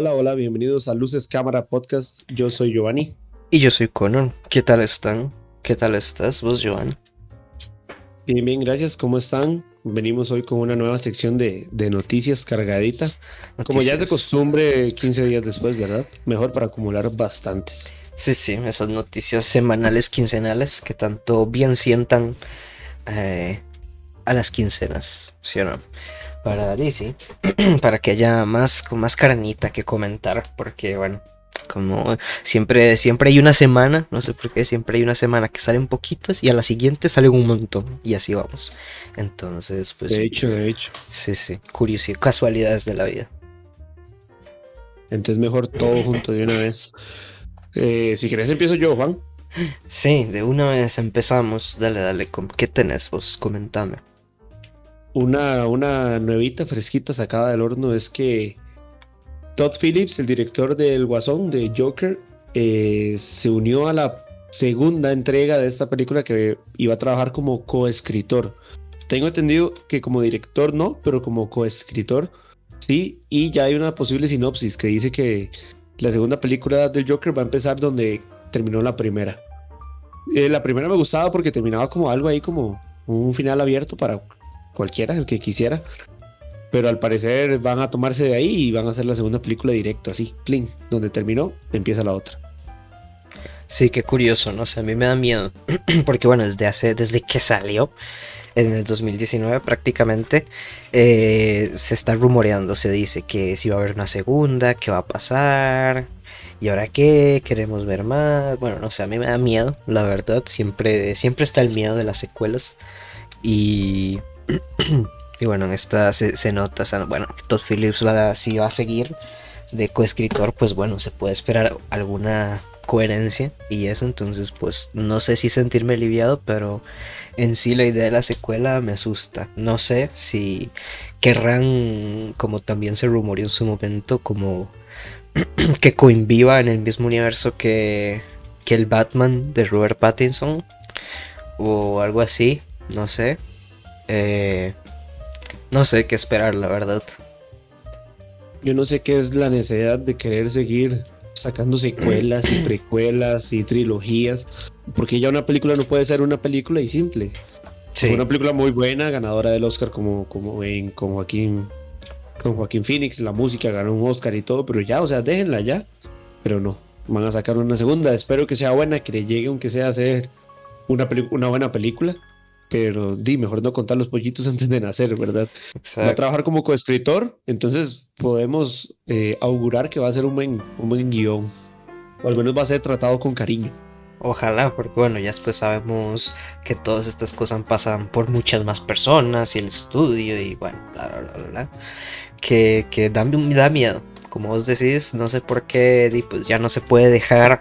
Hola, hola, bienvenidos a Luces Cámara Podcast. Yo soy Giovanni. Y yo soy Conan. ¿Qué tal están? ¿Qué tal estás vos, Giovanni? Bien, bien, gracias. ¿Cómo están? Venimos hoy con una nueva sección de, noticias cargadita. Como ya es de costumbre, 15 días después, ¿verdad? Mejor para acumular bastantes. Sí, sí, esas noticias semanales, quincenales que tanto bien sientan eh, a las quincenas, ¿sí o no? Para DC, para que haya más, con más carnita que comentar, porque bueno, como siempre, siempre hay una semana, no sé por qué, siempre hay una semana que salen poquitas y a la siguiente salen un montón y así vamos. Entonces, pues... De hecho, de hecho. Sí, sí, curiosidad, casualidades de la vida. Entonces mejor todo junto de una vez. Eh, si querés empiezo yo, Juan. Sí, de una vez empezamos. Dale, dale. ¿Qué tenés vos? Comentame. Una, una nuevita fresquita sacada del horno es que Todd Phillips, el director del Guasón, de Joker, eh, se unió a la segunda entrega de esta película que iba a trabajar como coescritor. Tengo entendido que como director no, pero como coescritor sí, y ya hay una posible sinopsis que dice que la segunda película del Joker va a empezar donde terminó la primera. Eh, la primera me gustaba porque terminaba como algo ahí, como un final abierto para cualquiera, el que quisiera. Pero al parecer van a tomarse de ahí y van a hacer la segunda película directo, así, clean. Donde terminó, empieza la otra. Sí, qué curioso, no sé, a mí me da miedo. porque bueno, desde hace, desde que salió, en el 2019 prácticamente, eh, se está rumoreando, se dice que si va a haber una segunda, qué va a pasar, y ahora qué, queremos ver más. Bueno, no sé, a mí me da miedo, la verdad, siempre, siempre está el miedo de las secuelas. Y, y bueno, en esta se, nota, bueno, Todd Phillips va, si va a seguir de coescritor, pues bueno, se puede esperar alguna coherencia y eso, entonces pues no sé si sentirme aliviado, pero en sí la idea de la secuela me asusta. No sé si querrán, como también se rumoreó en su momento, como que coinviva en el mismo universo que, que el Batman de Robert Pattinson o algo así, no sé. Eh, no sé qué esperar, la verdad. Yo no sé qué es la necesidad de querer seguir sacando secuelas y precuelas y trilogías porque ya una película no puede ser una película y simple. Sí. Una película muy buena, ganadora del Oscar como, como en con Joaquín, con Joaquín Phoenix, la música ganó un Oscar y todo, pero ya, o sea, déjenla ya. Pero no, van a sacar una segunda. Espero que sea buena, que le llegue aunque sea a ser una, una buena película. Pero di, mejor no contar los pollitos antes de nacer, ¿verdad? Va a trabajar como coescritor, entonces podemos eh, augurar que va a ser un buen, un buen guion. O al menos va a ser tratado con cariño. Ojalá, porque bueno, ya después sabemos que todas estas cosas pasan por muchas más personas y el estudio y bueno, bla, bla, bla, bla. Que, que da, da miedo. Como vos decís, no sé por qué pues ya no se puede dejar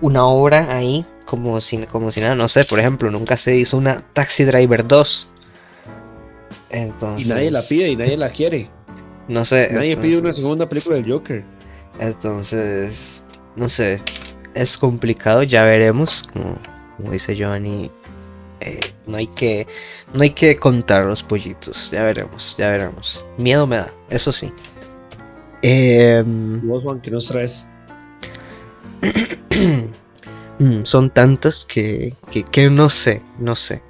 una obra ahí como si, como si nada, no sé, por ejemplo, nunca se hizo una Taxi Driver 2. Entonces, y nadie la pide y nadie la quiere. No sé. Nadie pide una segunda película del Joker. Entonces, no sé, es complicado, ya veremos. Como, dice Giovanni, eh, no, hay que, no hay que contar los pollitos. Ya veremos, ya veremos. Miedo me da, eso sí. Eh, ¿Vos, Juan, qué nos traes? Mm, son tantas que, que, no sé, no sé.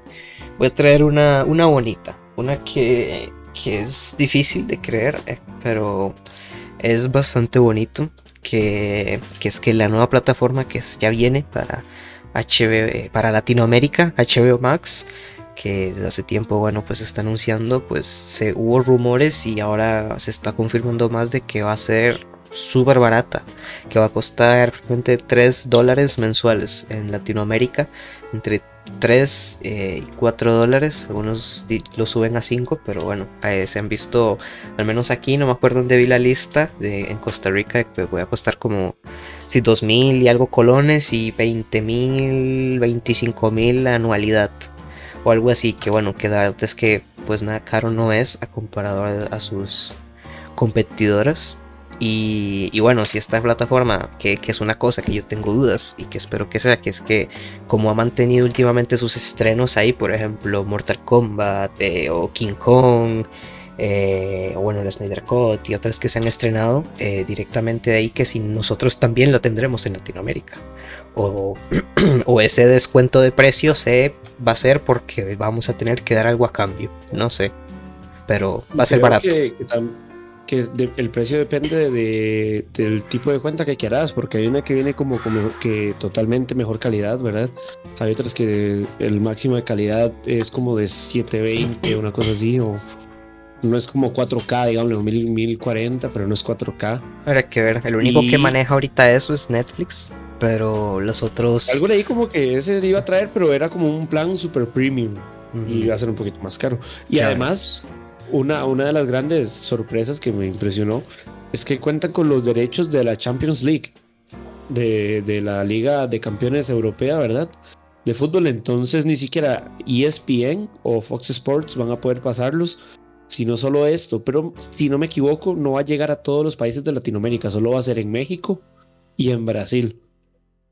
Voy a traer una, una bonita, una que, que es difícil de creer, eh, pero es bastante bonito que, es que la nueva plataforma que ya viene para HBO, para Latinoamérica, HBO Max, que desde hace tiempo, bueno, pues está anunciando, pues se hubo rumores y ahora se está confirmando más de que va a ser súper barata, que va a costar realmente 3 dólares mensuales en Latinoamérica, entre 3 eh, y 4 dólares, algunos lo suben a 5, pero bueno, eh, se han visto, al menos aquí, no me acuerdo dónde vi la lista, en Costa Rica, que voy a costar como si 2 mil y algo colones y 20 mil, 25 mil anualidad o algo así, que bueno, que la verdad es que pues nada caro no es a comparador a sus competidoras. Y, bueno, si esta plataforma, que, es una cosa que yo tengo dudas y que espero que sea, que es que como ha mantenido últimamente sus estrenos ahí, por ejemplo, Mortal Kombat eh, o King Kong, eh, o bueno, el Snyder Cut y otras que se han estrenado eh, directamente de ahí, que si nosotros también lo tendremos en Latinoamérica. O, o, ese descuento de precio se va a ser porque vamos a tener que dar algo a cambio, no sé. Pero va a ser barato. Que, que, el precio depende de, del tipo de cuenta que quieras, porque hay una que viene como, como que totalmente mejor calidad, ¿verdad? Hay otras que el máximo de calidad es como de 720, una cosa así, o no es como 4K, digamos, 1040, pero no es 4K. Habrá que ver, el único que maneja ahorita eso es Netflix, pero los otros... Algo leí como que ese iba a traer, pero era como un plan super premium y iba a ser un poquito más caro. Y además, una, una de las grandes sorpresas que me impresionó es que cuentan con los derechos de la Champions League, de, de la Liga de Campeones Europea, ¿verdad? De fútbol, entonces ni siquiera ESPN o Fox Sports van a poder pasarlos sino solo esto, pero si no me equivoco, no va a llegar a todos los países de Latinoamérica, solo va a ser en México y en Brasil.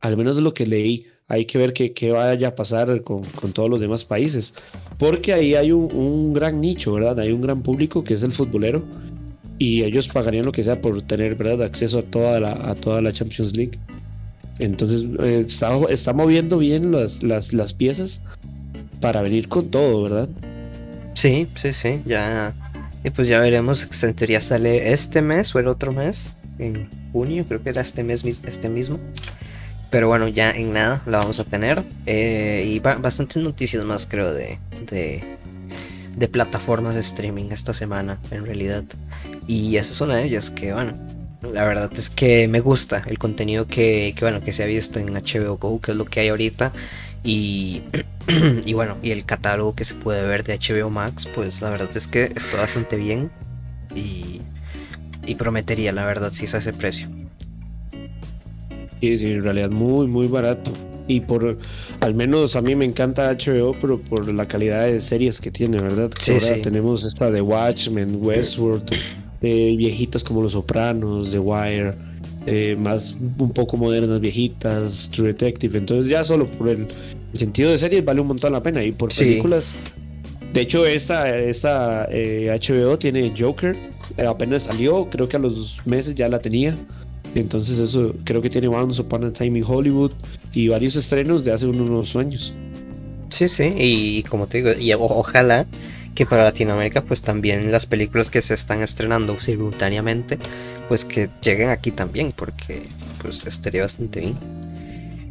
Al menos lo que leí, hay que ver qué, vaya a pasar con, todos los demás países, porque ahí hay un, gran nicho, ¿verdad? Hay un gran público que es el futbolero y ellos pagarían lo que sea por tener, ¿verdad? Acceso a toda la, a toda la Champions League. Entonces, eh, está, está, moviendo bien las, las, las piezas para venir con todo, ¿verdad? Sí, sí, sí, ya. Y pues ya veremos, en teoría sale este mes o el otro mes, en junio, creo que era este mes este mismo. Pero bueno, ya en nada la vamos a tener. Eh, y bastantes noticias más, creo, de, de, plataformas de streaming esta semana, en realidad. Y esa es una de ellas que, bueno, la verdad es que me gusta el contenido que, que, bueno, que se ha visto en HBO Go, que es lo que hay ahorita. Y, y bueno, y el catálogo que se puede ver de HBO Max, pues la verdad es que está bastante bien y, y prometería, la verdad, si es a ese precio. Sí, sí, en realidad muy, muy barato. Y por, al menos a mí me encanta HBO, pero por la calidad de series que tiene, ¿verdad? Sí, sí. Tenemos esta de Watchmen, Westworld, eh, viejitas como Los Sopranos, The Wire, eh, más un poco modernas, viejitas, True Detective. Entonces ya solo por el, sentido de series vale un montón la pena. Y por películas, de hecho esta, esta HBO eh, tiene Joker, eh, apenas salió, creo que a los meses ya la tenía. Entonces eso creo que tiene Once Upon a Time in Hollywood y varios estrenos de hace unos años. Sí, sí, y como te digo, y ojalá que para Latinoamérica pues también las películas que se están estrenando simultáneamente pues que lleguen aquí también, porque pues estaría bastante bien.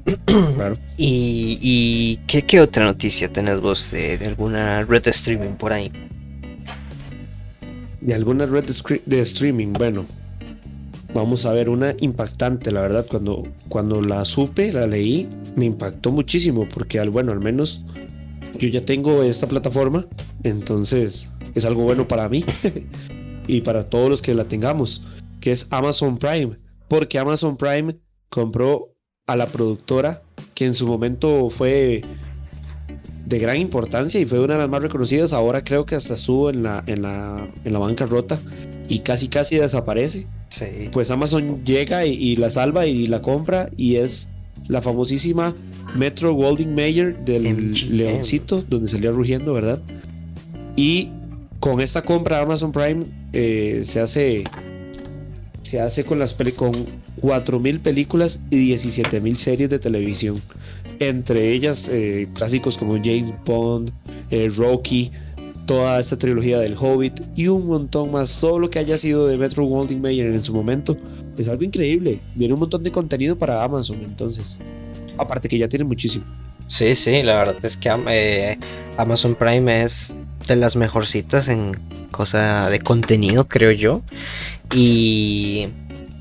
Claro. ¿Y, y ¿qué, otra noticia tenés vos de, alguna red de streaming por ahí? De alguna red de, streaming, bueno, vamos a ver una impactante, la verdad, cuando, cuando la supe, la leí, me impactó muchísimo, porque al bueno, al menos yo ya tengo esta plataforma, entonces es algo bueno para mí y para todos los que la tengamos que es Amazon Prime, porque Amazon Prime compró a la productora que en su momento fue de gran importancia y fue una de las más reconocidas. Ahora creo que hasta estuvo en la, en la, en la bancarrota y casi casi desaparece. Pues Amazon llega y, la salva y la compra y es la famosísima Metro Golding Mayer del Leoncito, donde salía rugiendo, ¿verdad? Y con esta compra Amazon Prime eh, se hace se hace con las con 4.000 películas y 17.000 series de televisión. Entre ellas eh, clásicos como James Bond, eh, Rocky, toda esta trilogía del Hobbit y un montón más. Todo lo que haya sido de Metro Goldwyn Mayer en su momento es algo increíble. Viene un montón de contenido para Amazon entonces. Aparte que ya tiene muchísimo. Sí, sí, la verdad es que eh, Amazon Prime es de las mejorcitas en cosa de contenido, creo yo. Y,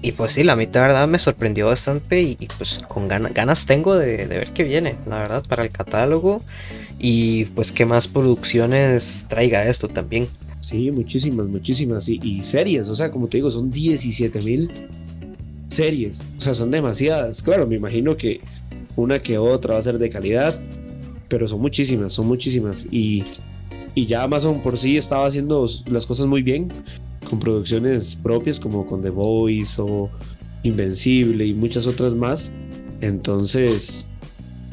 y pues sí, la mitad, verdad, me sorprendió bastante y, pues con ganas tengo de, ver qué viene, la verdad, para el catálogo. Y pues qué más producciones traiga esto también. Sí, muchísimas, muchísimas. Y, y series, o sea, como te digo, son 17 mil series. O sea, son demasiadas. Claro, me imagino que una que otra va a ser de calidad, pero son muchísimas, son muchísimas. Y y ya Amazon por sí estaba haciendo las cosas muy bien con producciones propias como con The Voice o Invencible y muchas otras más. Entonces,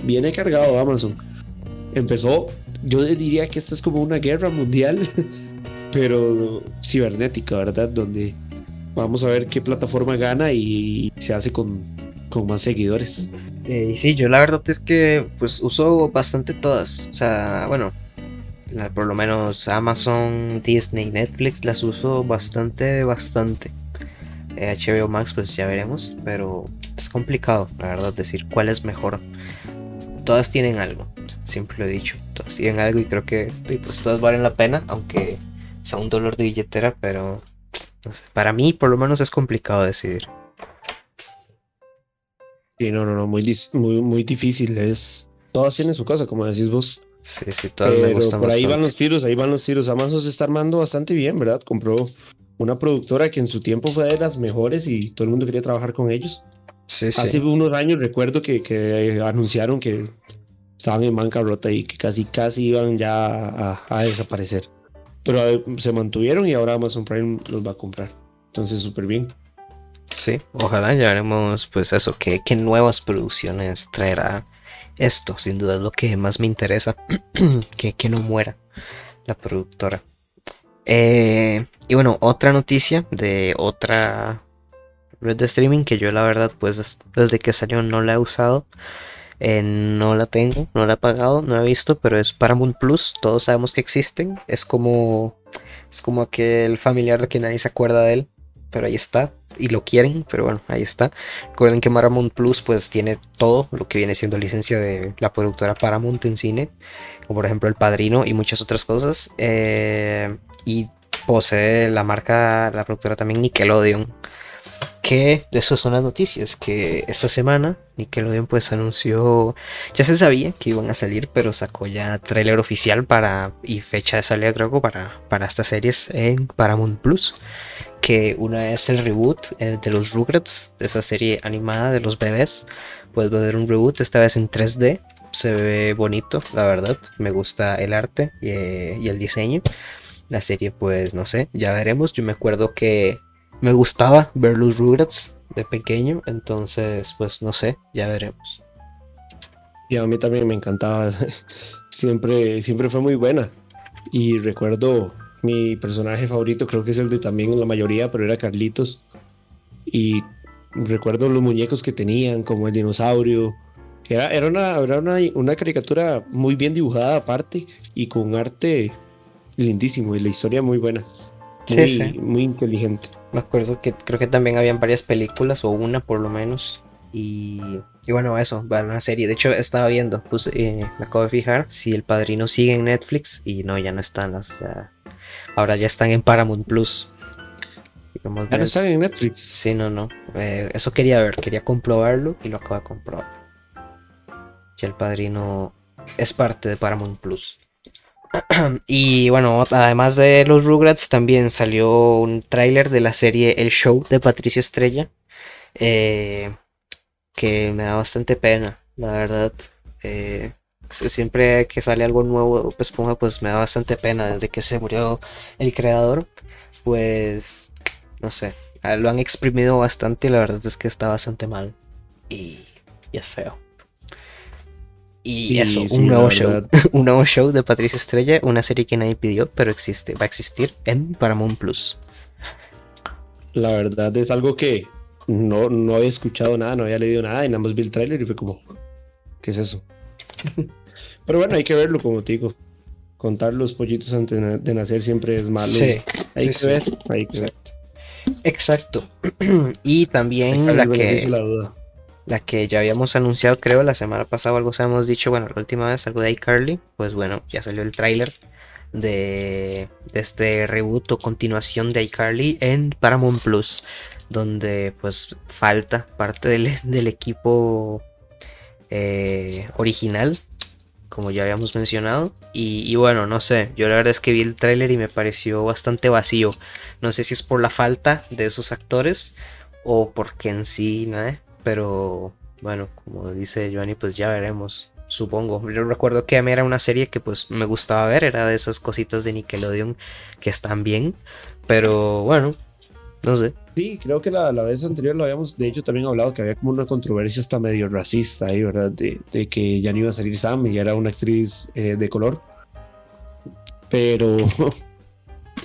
viene cargado Amazon. Empezó, yo diría que esta es como una guerra mundial pero cibernética, ¿verdad? Donde vamos a ver qué plataforma gana y se hace con, con más seguidores. Eh, sí, yo la verdad es que pues uso bastante todas. O sea, bueno, por lo menos Amazon, Disney, Netflix las uso bastante, bastante. HBO eh, Max pues ya veremos, pero es complicado, la verdad, decir cuál es mejor. Todas tienen algo, siempre lo he dicho, todas tienen algo y creo que pues todas valen la pena, aunque sea un dolor de billetera, pero para mí por lo menos es complicado decidir. Sí, no, no, no, muy, muy, muy difícil, es... Todas tienen su cosa, como decís vos. Sí, sí, todas me gustan por ahí van los tiros, ahí van los tiros. Amazon se está armando bastante bien, ¿verdad? Compró una productora que en su tiempo fue de las mejores y todo el mundo quería trabajar con ellos. Sí, sí. Hace unos años recuerdo que, anunciaron que estaban en bancarrota y que casi, casi iban ya a, desaparecer. Pero eh, se mantuvieron y ahora Amazon Prime los va a comprar. Entonces, súper bien. Sí, ojalá ya veremos pues eso, qué, qué nuevas producciones traerá esto sin duda es lo que más me interesa, que, que no muera la productora. Eh, y bueno, otra noticia de otra red de streaming que yo la verdad pues desde que salió no la he usado. Eh, no la tengo, no la he pagado, no la he visto, pero es Paramount Plus. Todos sabemos que existen. Es como es como aquel familiar de que nadie se acuerda de él pero ahí está. Y lo quieren, pero bueno, ahí está. Recuerden que Paramount Plus pues tiene todo lo que viene siendo licencia de la productora Paramount en cine, como por ejemplo El Padrino y muchas otras cosas. Eh, y posee la marca, la productora también Nickelodeon. Que eso son las noticias, que esta semana Nickelodeon pues anunció, ya se sabía que iban a salir, pero sacó ya trailer oficial para y fecha de salida creo para, para estas series en Paramount Plus que una es el reboot eh, de los Rugrats, de esa serie animada de los bebés. Puedes ver un reboot, esta vez en 3D. Se ve bonito, la verdad. Me gusta el arte y, eh, y el diseño. La serie, pues no sé, ya veremos. Yo me acuerdo que me gustaba ver los Rugrats de pequeño, entonces, pues no sé, ya veremos. Y a mí también me encantaba. siempre, siempre fue muy buena. Y recuerdo mi personaje favorito creo que es el de también la mayoría, pero era Carlitos. Y recuerdo los muñecos que tenían, como el dinosaurio. Era, era, una, era una, caricatura muy bien dibujada aparte y con arte lindísimo y la historia muy buena. Muy, sí, sí. muy inteligente. Me acuerdo que creo que también habían varias películas, o una por lo menos. Y, y bueno, eso, va una serie. De hecho, estaba viendo, pues me acabo de fijar si el padrino sigue en Netflix y no, ya no están las. Ahora ya están en Paramount Plus. Ya no están en Netflix. Sí, no, no. Eh, eso quería ver, quería comprobarlo y lo acabo de comprobar. Ya el padrino es parte de Paramount Plus. y bueno, además de los Rugrats, también salió un tráiler de la serie El Show de Patricio Estrella. Eh, que me da bastante pena, la verdad. Eh, siempre que sale algo nuevo, pues, pues me da bastante pena desde que se murió el creador. Pues, no sé, lo han exprimido bastante y la verdad es que está bastante mal. Y, es feo. Y, eso, un nuevo show. un nuevo show de Patricia Estrella, una serie que nadie pidió, pero existe, va a existir en Paramount Plus. La verdad es algo que no, no había escuchado nada, no había leído nada, y nada más vi el tráiler y fue como, ¿qué es eso? Pero bueno, hay que verlo, como te digo. Contar los pollitos antes de nacer siempre es malo. Sí, hay que ver, hay que ver. Exacto. y también la que, la, que ya habíamos anunciado, creo, la semana pasada, algo se habíamos dicho, bueno, la última vez, algo de iCarly. Pues bueno, ya salió el tráiler de, este reboot o continuación de iCarly en Paramount Plus, donde pues falta parte del, equipo eh, original como ya habíamos mencionado. Y, bueno, no sé, yo la verdad es que vi el tráiler y me pareció bastante vacío. No sé si es por la falta de esos actores o porque en sí, nada. Pero bueno, como dice Johnny, pues ya veremos. Supongo. Yo recuerdo que a mí era una serie que pues me gustaba ver, era de esas cositas de Nickelodeon que están bien. Pero bueno, no sé. Sí, creo que la, vez anterior lo habíamos, de hecho, también hablado que había como una controversia hasta medio racista ahí, ¿verdad? De, que ya no iba a salir Sam y era una actriz eh, de color. Pero,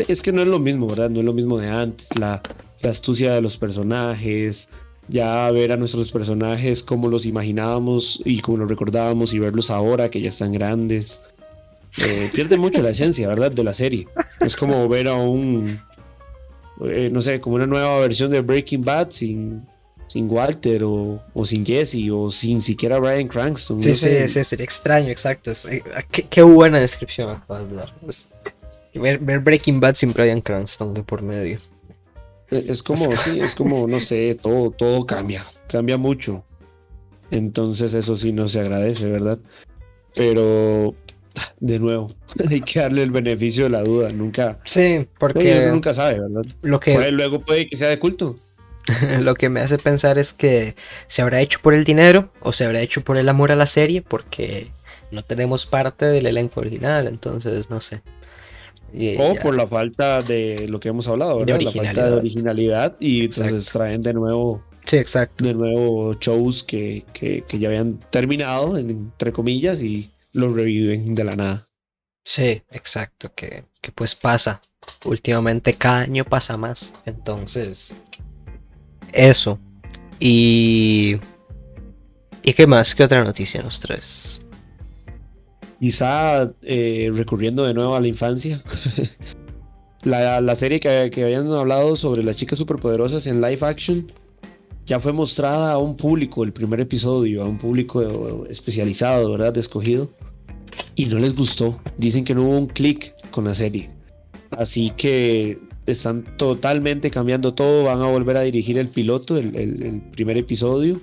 Es que no es lo mismo, ¿verdad? No es lo mismo de antes. La, la astucia de los personajes, ya ver a nuestros personajes como los imaginábamos y como los recordábamos y verlos ahora que ya están grandes. Eh, pierde mucho la esencia, ¿verdad? De la serie. Es como ver a un, eh, no sé, como una nueva versión de Breaking Bad sin, sin Walter o, sin Jesse o sin siquiera Brian Cranston. Sí, sí, sí, sería extraño, exacto. Eh, qué, buena descripción acabas de dar. Pues, ver, Breaking Bad sin Brian Cranston de por medio. Es como, sí, es como, no sé, todo, todo cambia, cambia mucho. Entonces eso sí no se agradece, ¿verdad? Pero, de nuevo, hay que darle el beneficio de la duda, nunca. Sí, porque... nunca sabe, ¿verdad? Lo que... luego puede que sea de culto. lo que me hace pensar es que se habrá hecho por el dinero o se habrá hecho por el amor a la serie, porque no tenemos parte del elenco original, entonces no sé o por la falta de lo que hemos hablado, ¿verdad? La falta de originalidad y entonces traen de nuevo. Sí, exacto. De nuevo shows que, que, ya habían terminado, entre comillas, y los reviven de la nada. Sí, exacto, que, que pues pasa. Últimamente cada año pasa más. Entonces, eso. Y... ¿Y qué más? ¿Qué otra noticia nos traes? Quizá eh, recurriendo de nuevo a la infancia. la, serie que, que, habían hablado sobre las chicas superpoderosas en live action ya fue mostrada a un público, el primer episodio, a un público especializado, ¿verdad? Escogido. Y no les gustó. Dicen que no hubo un clic con la serie. Así que están totalmente cambiando todo. Van a volver a dirigir el piloto, el primer episodio.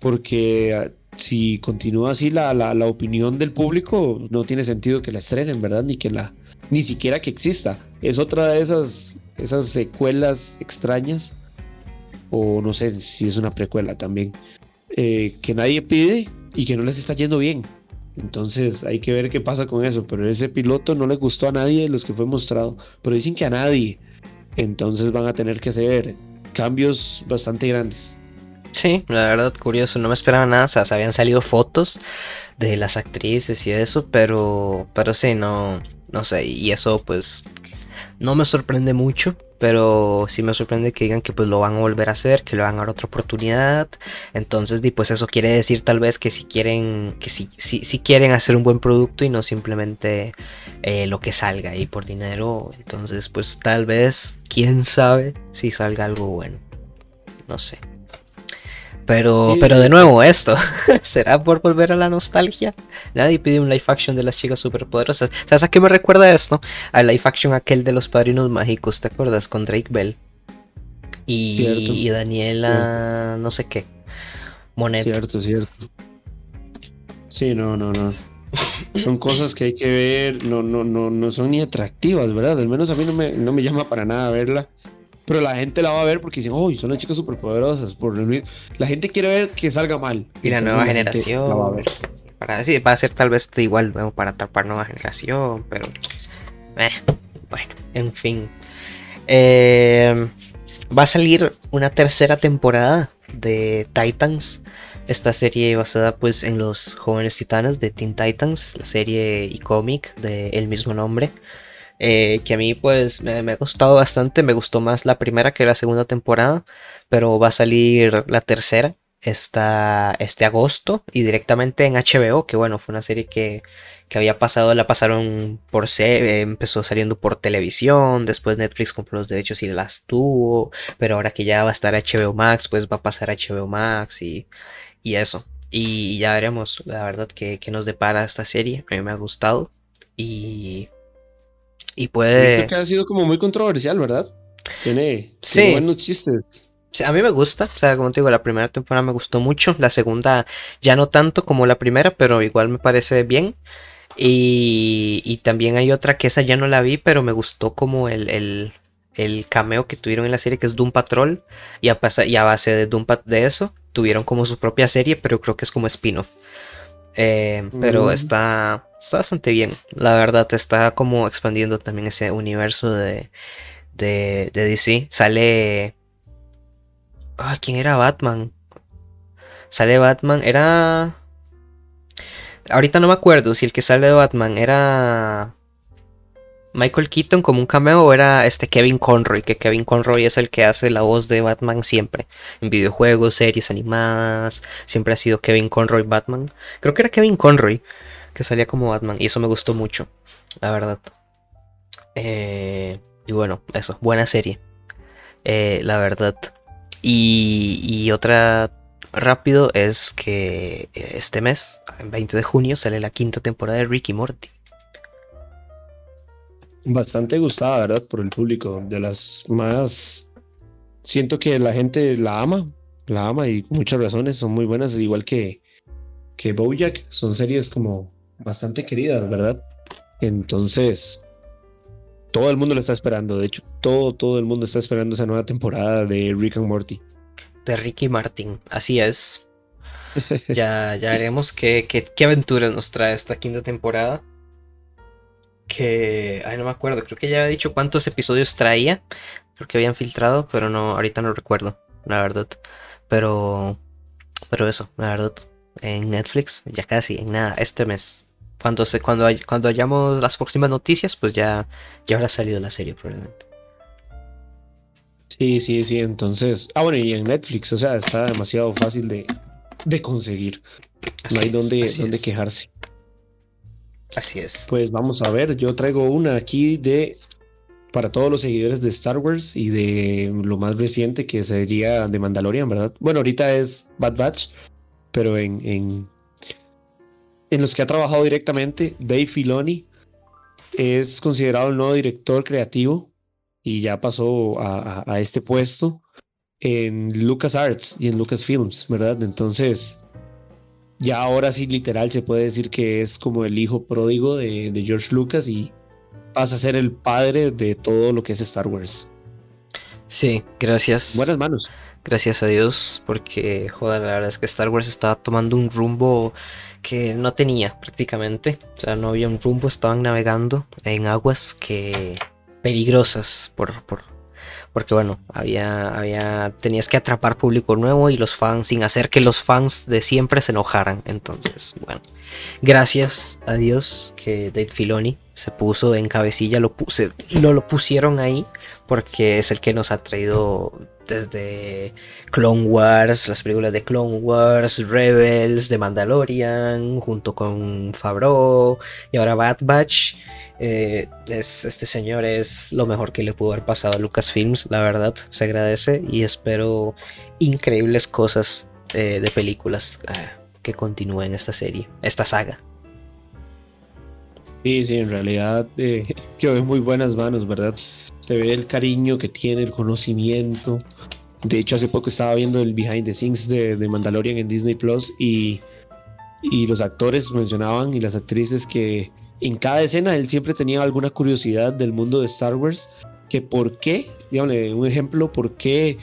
Porque si continúa así la, opinión del público, no tiene sentido que la estrenen, ¿verdad? Ni que la, ni siquiera que exista. Es otra de esas, esas secuelas extrañas, o no sé si es una precuela también, eh, que nadie pide y que no les está yendo bien. Entonces hay que ver qué pasa con eso. Pero ese piloto no le gustó a nadie de los que fue mostrado. Pero dicen que a nadie. Entonces van a tener que hacer cambios bastante grandes. Sí, la verdad, curioso, no me esperaba nada, o sea, se habían salido fotos de las actrices y eso, pero, pero sí, no, no sé, y eso pues no me sorprende mucho, pero sí me sorprende que digan que pues lo van a volver a hacer, que le van a dar otra oportunidad, entonces, pues eso quiere decir tal vez que si quieren, que si, si, quieren hacer un buen producto y no simplemente eh, lo que salga ahí por dinero, entonces pues tal vez, quién sabe si salga algo bueno, no sé. Pero, pero de nuevo, esto, ¿será por volver a la nostalgia? Nadie pide un live action de las chicas superpoderosas. ¿Sabes a qué me recuerda esto? Al live action aquel de los padrinos mágicos, ¿te acuerdas? Con Drake Bell. Y, Daniela, no sé qué. Monet. Cierto, cierto. Sí, no, no, no. Son cosas que hay que ver, no, no, no, no son ni atractivas, ¿verdad? Al menos a mí no me, no me llama para nada verla. Pero la gente la va a ver porque dicen, oh, son las chicas superpoderosas. Por la gente quiere ver que salga mal. Y la nueva generación. va a ver. Para decir, va a ser tal vez igual para atrapar nueva generación, pero. Eh, bueno, en fin. Eh, va a salir una tercera temporada de Titans. Esta serie basada pues en los jóvenes titanes de Teen Titans, la serie y cómic del mismo nombre. Eh, que a mí pues me, ha gustado bastante, me gustó más la primera que la segunda temporada, pero va a salir la tercera esta, este agosto y directamente en HBO, que bueno, fue una serie que, que había pasado, la pasaron por C, empezó saliendo por televisión, después Netflix compró los derechos y las tuvo, pero ahora que ya va a estar HBO Max, pues va a pasar HBO Max y, y eso. Y ya veremos, la verdad, que, que nos depara esta serie. A mí me ha gustado. Y y puede. Esto que ha sido como muy controversial, ¿verdad? Tiene, buenos chistes. a mí me gusta, o sea, como te digo, la primera temporada me gustó mucho, la segunda ya no tanto como la primera, pero igual me parece bien. Y, y también hay otra que esa ya no la vi, pero me gustó como el, el, el cameo que tuvieron en la serie, que es Doom Patrol. Y a, y a base de Doom de eso, tuvieron como su propia serie, pero creo que es como spin-off. Eh, pero mm. está, bastante bien. La verdad, está como expandiendo también ese universo de, de, de DC. Sale. Ah, ¿quién era Batman? Sale Batman. Era. Ahorita no me acuerdo si el que sale de Batman era. Michael Keaton como un cameo era este Kevin Conroy, que Kevin Conroy es el que hace la voz de Batman siempre, en videojuegos, series animadas, siempre ha sido Kevin Conroy Batman. Creo que era Kevin Conroy que salía como Batman y eso me gustó mucho, la verdad. Eh, y bueno, eso, buena serie, eh, la verdad. Y, y otra rápido es que este mes, el 20 de junio, sale la quinta temporada de Ricky Morty. Bastante gustada, ¿verdad? Por el público. De las más. Siento que la gente la ama. La ama y muchas razones. Son muy buenas. Igual que, que Bojack. Son series como bastante queridas, ¿verdad? Entonces. Todo el mundo lo está esperando. De hecho, todo, todo el mundo está esperando esa nueva temporada de Rick and Morty. De Ricky Martin. Así es. ya, ya veremos qué, qué, qué aventuras nos trae esta quinta temporada que, ay, no me acuerdo, creo que ya había dicho cuántos episodios traía, creo que habían filtrado, pero no, ahorita no recuerdo, la verdad. Pero, pero eso, la verdad, en Netflix, ya casi, en nada, este mes. Cuando, se, cuando, cuando hayamos las próximas noticias, pues ya, ya habrá salido la serie probablemente. Sí, sí, sí, entonces. Ah, bueno, y en Netflix, o sea, está demasiado fácil de, de conseguir. no hay donde, donde quejarse. Así es. Pues vamos a ver, yo traigo una aquí de para todos los seguidores de Star Wars y de lo más reciente que sería de Mandalorian, ¿verdad? Bueno, ahorita es Bad Batch, pero en, en, en los que ha trabajado directamente, Dave Filoni es considerado el nuevo director creativo y ya pasó a, a, a este puesto en LucasArts y en Lucasfilms, ¿verdad? Entonces, ya ahora sí literal se puede decir que es como el hijo pródigo de, George Lucas y pasa a ser el padre de todo lo que es Star Wars. Sí, gracias. Buenas manos. Gracias a Dios, porque joder, la verdad es que Star Wars estaba tomando un rumbo que no tenía prácticamente. O sea, no había un rumbo, estaban navegando en aguas que peligrosas por, por, porque bueno, había, había, tenías que atrapar público nuevo y los fans, sin hacer que los fans de siempre se enojaran. Entonces, bueno, gracias a Dios que Dave Filoni se puso en cabecilla, lo, puse, lo, lo pusieron ahí, porque es el que nos ha traído desde Clone Wars, las películas de Clone Wars, Rebels, de Mandalorian, junto con Favreau y ahora Bad Batch. Eh, es, este señor es lo mejor que le pudo haber pasado a Lucasfilms, la verdad, se agradece y espero increíbles cosas eh, de películas eh, que continúen esta serie, esta saga. Sí, sí, en realidad quedó en muy buenas manos, ¿verdad? Se ve el cariño que tiene, el conocimiento. De hecho, hace poco estaba viendo el behind the scenes de, Mandalorian en Disney Plus y, y los actores mencionaban y las actrices que en cada escena él siempre tenía alguna curiosidad del mundo de Star Wars, que por qué, dígame un ejemplo, por qué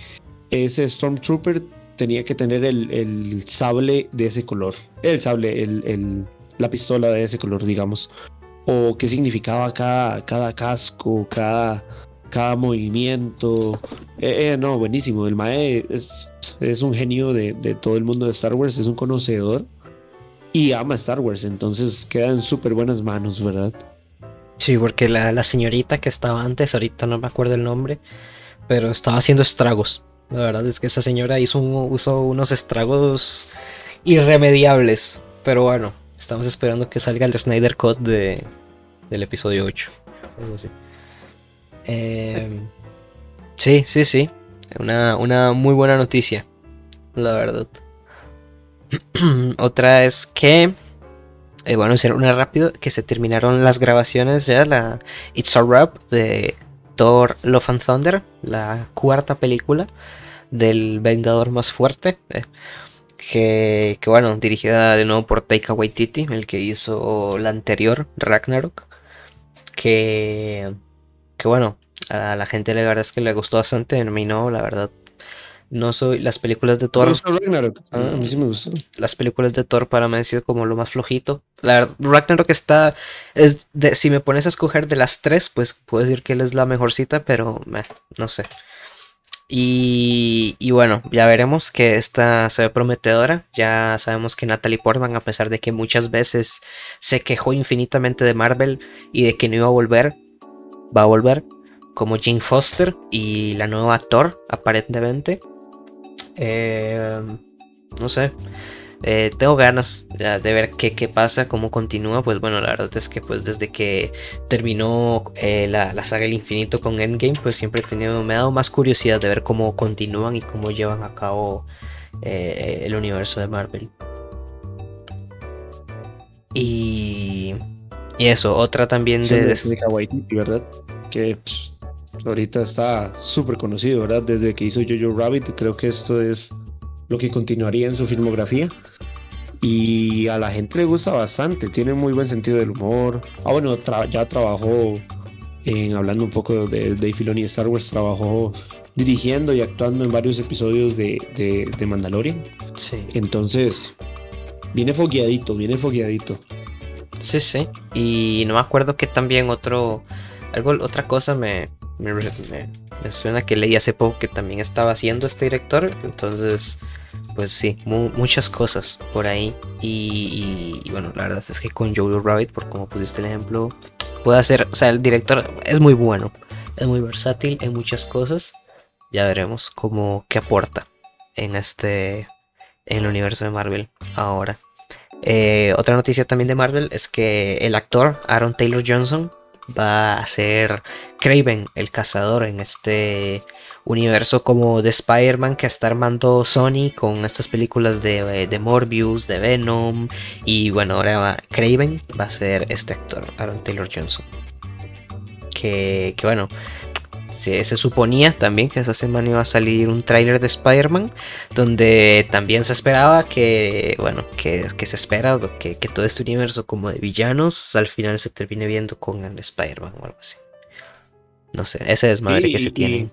ese Stormtrooper tenía que tener el, sable de ese color, el sable, el, la pistola de ese color, digamos, o qué significaba cada, cada casco, cada, cada movimiento. Eh, eh, no, buenísimo, el Mae es, un genio de, todo el mundo de Star Wars, es un conocedor y ama Star Wars, entonces queda en súper buenas manos, ¿verdad? Sí, porque la, señorita que estaba antes, ahorita no me acuerdo el nombre, pero estaba haciendo estragos. La verdad es que esa señora hizo, unos estragos irremediables. Pero bueno, estamos esperando que salga el Snyder Cut de, del episodio 8. Em, sí, sí, sí. Una, una muy buena noticia. La verdad. Otra es que, eh, bueno, una rápido, que se terminaron las grabaciones ya, la It's a Rap de Thor Love and Thunder, la cuarta película del Vengador más fuerte. Eh, que, que, bueno, dirigida de nuevo por Taika Waititi, el que hizo la anterior, Ragnarok. Que, que bueno, a la gente la verdad es que le gustó bastante, a mí no, la verdad no soy. Las películas de Thor. Ragnarok. Ah, a mí sí me gustó. Las películas de Thor para mí han sido como lo más flojito. La verdad, Ragnarok está. Es de, si me pones a escoger de las tres, pues puedo decir que él es la mejor cita, pero no sé. Y, y, bueno, ya veremos que esta se ve prometedora. Ya sabemos que Natalie Portman, a pesar de que muchas veces se quejó infinitamente de Marvel y de que no iba a volver, va a volver como Jane Foster y la nueva Thor, aparentemente. Eh, no sé. Eh, tengo ganas de ver qué, qué, pasa, cómo continúa. Pues bueno, la verdad es que pues desde que terminó eh, la, la, saga del infinito con Endgame, pues siempre he tenido, me ha dado más curiosidad de ver cómo continúan y cómo llevan a cabo el universo de Marvel. Y, y eso, otra también de... de ¿verdad? Que pues, ahorita está súper conocido, ¿verdad? Desde que hizo Jojo Rabbit, creo que esto es lo que continuaría en su filmografía. Y a la gente le gusta bastante, tiene muy buen sentido del humor. Ah, bueno, ya trabajó, en, hablando un poco de Dave Filoni y Star Wars, trabajó dirigiendo y actuando en varios episodios de, de, de Mandalorian. Sí. Entonces, viene fogueadito, viene fogueadito. Sí, sí. Y no me acuerdo que también otro, algo, otra cosa me, me, me, suena que leí hace poco que también estaba haciendo este director. Entonces, pues sí, muchas cosas por ahí. Y, bueno, la verdad es que con Jojo Rabbit, por como pusiste el ejemplo, puede hacer, o sea, el director es muy bueno, es muy versátil en muchas cosas. Ya veremos cómo qué aporta en este en el universo de Marvel ahora. Eh, otra noticia también de Marvel es que el actor Aaron Taylor Johnson va a ser Craven, el cazador, en este universo como de Spider-Man que está armando Sony con estas películas de, de, Morbius, de Venom. Y bueno, ahora va, Craven va a ser este actor, Aaron Taylor Johnson. Que, que bueno, se, suponía también que esa semana iba a salir un tráiler de Spider-Man, donde también se esperaba que, bueno, que, se espera que, que, todo este universo como de villanos al final se termine viendo con el Spider-Man o algo así. No sé, ese desmadre que se tiene.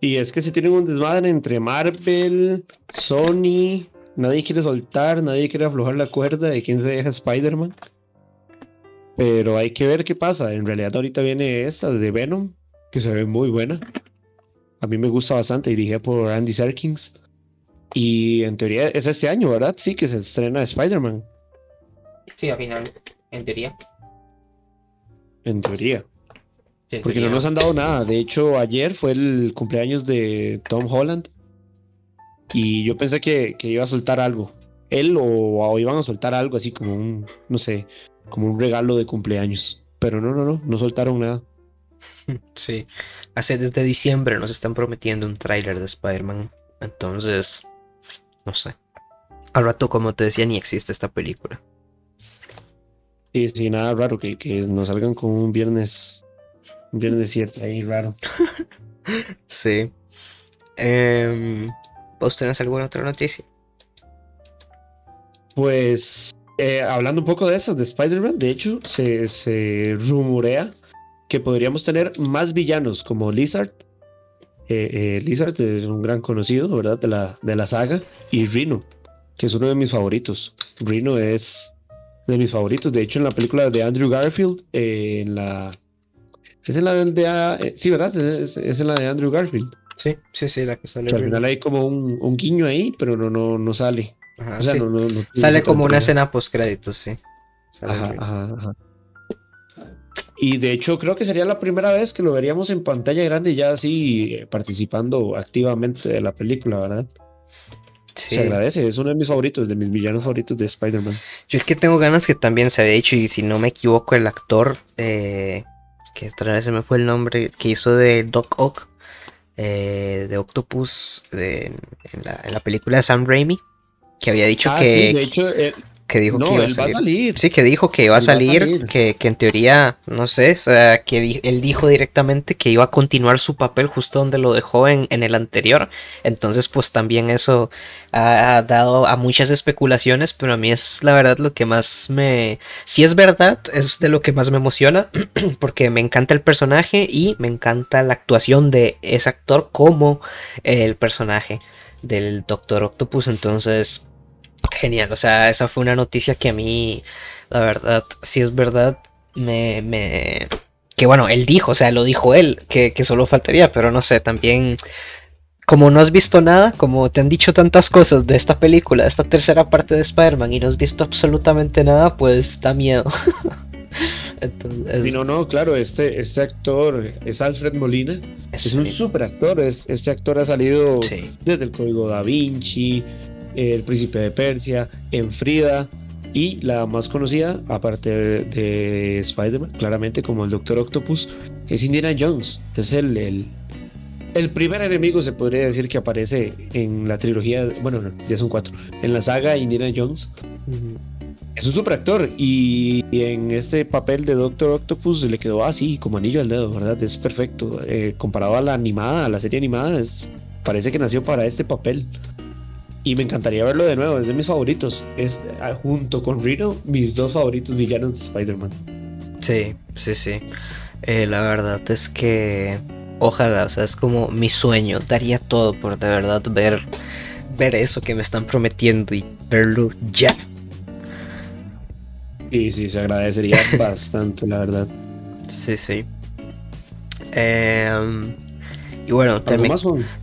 Y es que se tienen un desmadre entre Marvel, Sony, nadie quiere soltar, nadie quiere aflojar la cuerda de quién se deja Spider-Man. Pero hay que ver qué pasa. En realidad ahorita viene esta de Venom, que se ve muy buena. A mí me gusta bastante, dirigida por Andy Serkins. Y en teoría es este año, ¿verdad? Sí, que se estrena Spider-Man. Sí, al final, en teoría. En teoría. Porque no nos han dado nada. De hecho, ayer fue el cumpleaños de Tom Holland. Y yo pensé que, iba a soltar algo. Él o, o, iban a soltar algo así como un, no sé, como un regalo de cumpleaños. Pero no, no, no, no soltaron nada. Sí, hace desde diciembre nos están prometiendo un tráiler de Spider-Man. Entonces, no sé. Al rato, como te decía, ni existe esta película. Sí, sí, nada raro que, que nos salgan con un viernes, un viernes cierto ahí raro. sí. Em, ¿Vos tenés alguna otra noticia? Pues, eh, hablando un poco de esas, de Spider-Man, de hecho, se, se rumorea que podríamos tener más villanos como Lizard. Eh, eh, Lizard es un gran conocido, ¿verdad? De la, de la saga. Y Rhino, que es uno de mis favoritos. Rhino es de mis favoritos. De hecho, en la película de Andrew Garfield, eh, en la. Es en la de. sí, ¿verdad? Es, en la de Andrew Garfield. Sí, sí, sí, la que sale. al final hay como un, un, guiño ahí, pero no, no, no sale. o sea, no, no, sale como una escena post créditos, sí. ajá, ajá, ajá. Y de hecho creo que sería la primera vez que lo veríamos en pantalla grande ya así eh, participando activamente de la película, ¿verdad? Se agradece, es uno de mis favoritos, de mis villanos favoritos de Spider-Man. Yo es que tengo ganas que también se había hecho, y si no me equivoco, el actor, eh, que otra vez se me fue el nombre, que hizo de Doc Ock, eh, de Octopus, en, la, película de Sam Raimi, que había dicho ah, que... Sí, de hecho, que dijo que iba a salir. Sí, que dijo que iba a salir, Que, en teoría, no sé, o sea, que él dijo directamente que iba a continuar su papel justo donde lo dejó en, en el anterior. Entonces, pues también eso ha, dado a muchas especulaciones, pero a mí es la verdad lo que más me... Si es verdad, es de lo que más me emociona, porque me encanta el personaje y me encanta la actuación de ese actor como el personaje del Doctor Octopus. Entonces Genial, o sea, esa fue una noticia que a mí, la verdad, si es verdad, me, me... Que bueno, él dijo, o sea, lo dijo él, que, que solo faltaría, pero no sé, también como no has visto nada, como te han dicho tantas cosas de esta película, de esta tercera parte de Spider-Man y no has visto absolutamente nada, pues da miedo. Entonces, no, no, claro, este, este actor es Alfred Molina. Es, un super actor. este actor ha salido desde el Código Da Vinci, El Príncipe de Persia, en Frida. Y la más conocida, aparte de, Spider-Man, claramente como el Doctor Octopus, es Indiana Jones. Es el, el, el, primer enemigo, se podría decir, que aparece en la trilogía, bueno, ya son cuatro, en la saga Indiana Jones. Es un super actor y, en este papel de Doctor Octopus le quedó así, como anillo al dedo, ¿verdad? Es perfecto. Eh, comparado a la animada, a la serie animada, es, parece que nació para este papel. Y me encantaría verlo de nuevo, es de mis favoritos. Es ah, junto con Reno, mis dos favoritos villanos de Spider-Man. Sí, sí, sí. Eh, la verdad es que ojalá, o sea, es como mi sueño. Daría todo por de verdad ver, ver eso que me están prometiendo y verlo ya. Sí, sí, se agradecería bastante, la verdad. Sí, sí. Em, y bueno, me,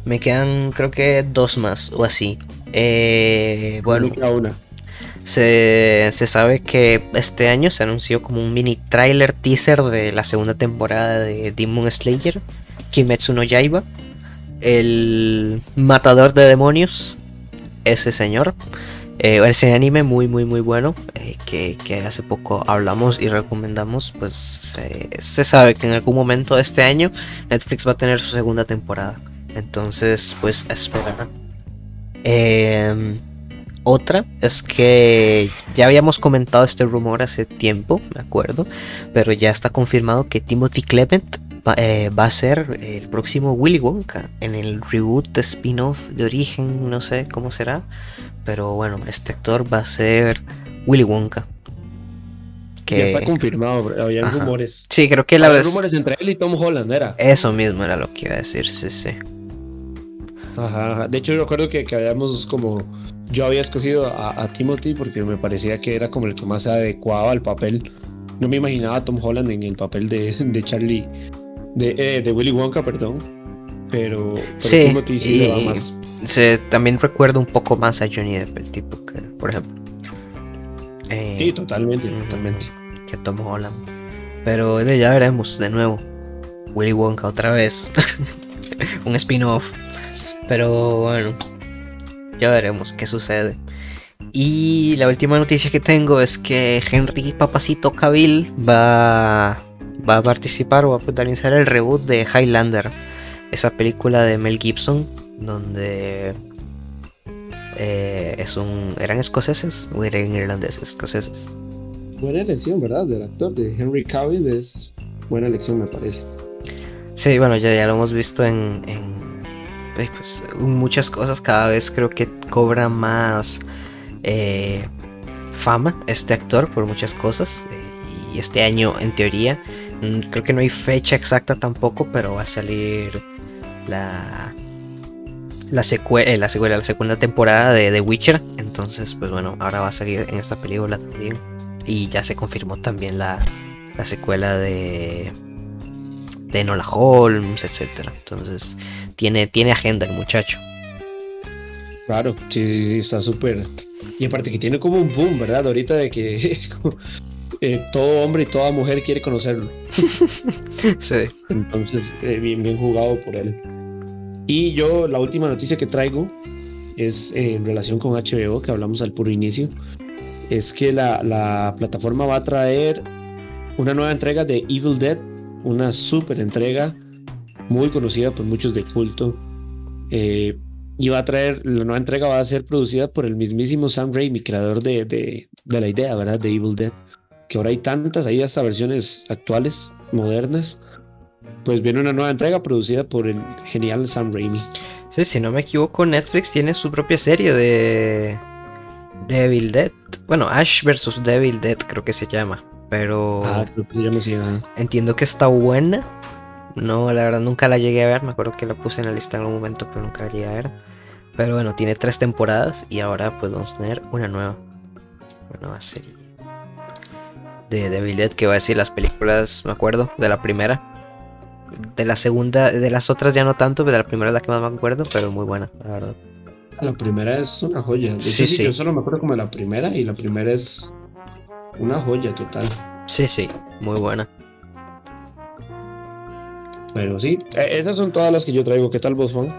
me quedan creo que dos más o así. Eh, bueno, Se, se, sabe que este año se anunció como un mini trailer teaser de la segunda temporada de Demon Slayer, Kimetsu no Yaiba, el matador de demonios, ese señor. Eh, ese anime muy muy muy bueno eh, que, hace poco hablamos y recomendamos pues se, sabe que en algún momento de este año Netflix va a tener su segunda temporada. Entonces pues esperar Em, otra es que ya habíamos comentado este rumor hace tiempo, me acuerdo, pero ya está confirmado que Timothy Clement va, eh, a ser el próximo Willy Wonka en el reboot spin-off de origen, no sé cómo será, pero bueno, este actor va a ser Willy Wonka. Que... Ya está confirmado, había rumores. Sí, creo que la vez... rumores entre él y Tom Holland, era. Eso mismo era lo que iba a decir, sí, sí. Ajá, De hecho, yo recuerdo que, que habíamos como. Yo había escogido a, Timothy porque me parecía que era como el que más se adecuaba al papel. No me imaginaba a Tom Holland en el papel de, de Charlie. De, eh, de Willy Wonka, perdón. Pero, sí, Timothy sí le va más. Se, también recuerdo un poco más a Johnny Depp, el tipo que, por ejemplo. Eh, sí, totalmente, totalmente. Que Tom Holland. Pero ya veremos de nuevo. Willy Wonka otra vez. un spin-off. Pero bueno, ya veremos qué sucede. Y la última noticia que tengo es que Henry Papacito Cavill va, va a participar o va a protagonizar el reboot de Highlander, esa película de Mel Gibson, donde eh, es un, eran escoceses o eran irlandeses, escoceses. Buena elección, ¿verdad? Del actor de Henry Cavill es buena elección, me parece. Sí, bueno, ya, ya lo hemos visto en pues, muchas cosas cada vez creo que cobra más eh, fama este actor por muchas cosas eh, y este año en teoría mm, creo que no hay fecha exacta tampoco pero va a salir la la secuela, eh, la secuela, la segunda temporada de The Witcher. Entonces, pues bueno, ahora va a salir en esta película también. Y ya se confirmó también la, la secuela de de Nola Holmes, etcétera. Entonces, tiene, tiene agenda el muchacho. Claro, sí, sí, está súper. Y aparte que tiene como un boom, ¿verdad? Ahorita de que eh, todo hombre y toda mujer quiere conocerlo. sí. Entonces, eh, bien, bien jugado por él. Y yo, la última noticia que traigo es eh, en relación con HBO, que hablamos al puro inicio. Es que la, la plataforma va a traer una nueva entrega de Evil Dead, una super entrega muy conocida por muchos de culto. Eh, y va a traer, la nueva entrega va a ser producida por el mismísimo Sam Raimi, creador de, de, la idea, ¿verdad? De Evil Dead. Que ahora hay tantas, hay hasta versiones actuales, modernas. Pues viene una nueva entrega producida por el genial Sam Raimi. Sí, si no me equivoco, Netflix tiene su propia serie de Devil Dead. Bueno, Ash vs. Devil Dead creo que se llama. Pero... Ah, creo que así. Entiendo que está buena. No, la verdad nunca la llegué a ver. Me acuerdo que la puse en la lista en algún momento, pero nunca la llegué a ver. Pero bueno, tiene tres temporadas y ahora pues vamos a tener una nueva, una nueva serie de Devil Dead que va a decir las películas, me acuerdo, de la primera. De la segunda, de las otras ya no tanto, pero de la primera es la que más me acuerdo, pero muy buena, la verdad. La primera es una joya. sí, sí. Yo solo me acuerdo como de la primera y la primera es una joya total. Sí, sí, muy buena. Bueno, sí, e, esas son todas las que yo traigo. ¿Qué tal vos, Juan?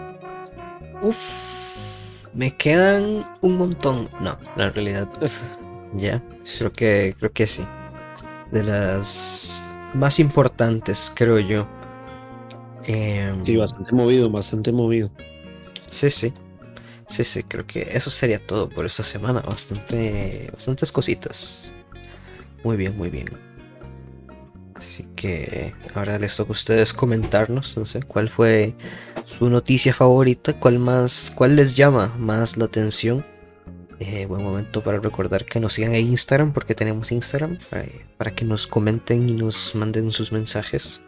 Uf, me quedan un montón. No, en realidad, ya, creo que, creo que sí. De las más importantes, creo yo. Em, sí, bastante movido, bastante movido. Sí, sí. Sí, sí, creo que eso sería todo por esta semana. Bastante, bastantes cositas. Muy bien, muy bien. Así que ahora les toca a ustedes comentarnos, cuál fue su noticia favorita, cuál más, cuál les llama más la atención. Eh, buen momento para recordar que nos sigan en Instagram, porque tenemos Instagram, eh, para que nos comenten y nos manden sus mensajes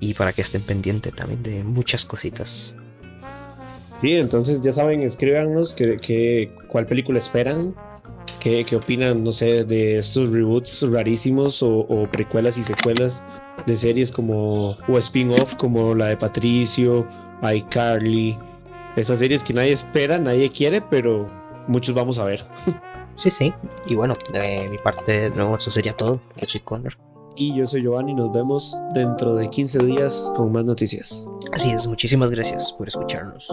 y para que estén pendientes también de muchas cositas. Sí, entonces ya saben, escríbanos cuál película esperan, qué, opinan, no sé, de estos reboots rarísimos o, precuelas y secuelas de series como, o spin-off como la de Patricio, iCarly, esas series que nadie espera, nadie quiere, pero muchos vamos a ver. Sí, sí, y bueno, de mi parte, no, eso sería todo. Yo soy Connor. Y yo soy Giovanni, nos vemos dentro de 15 días con más noticias. Así es, muchísimas gracias por escucharnos.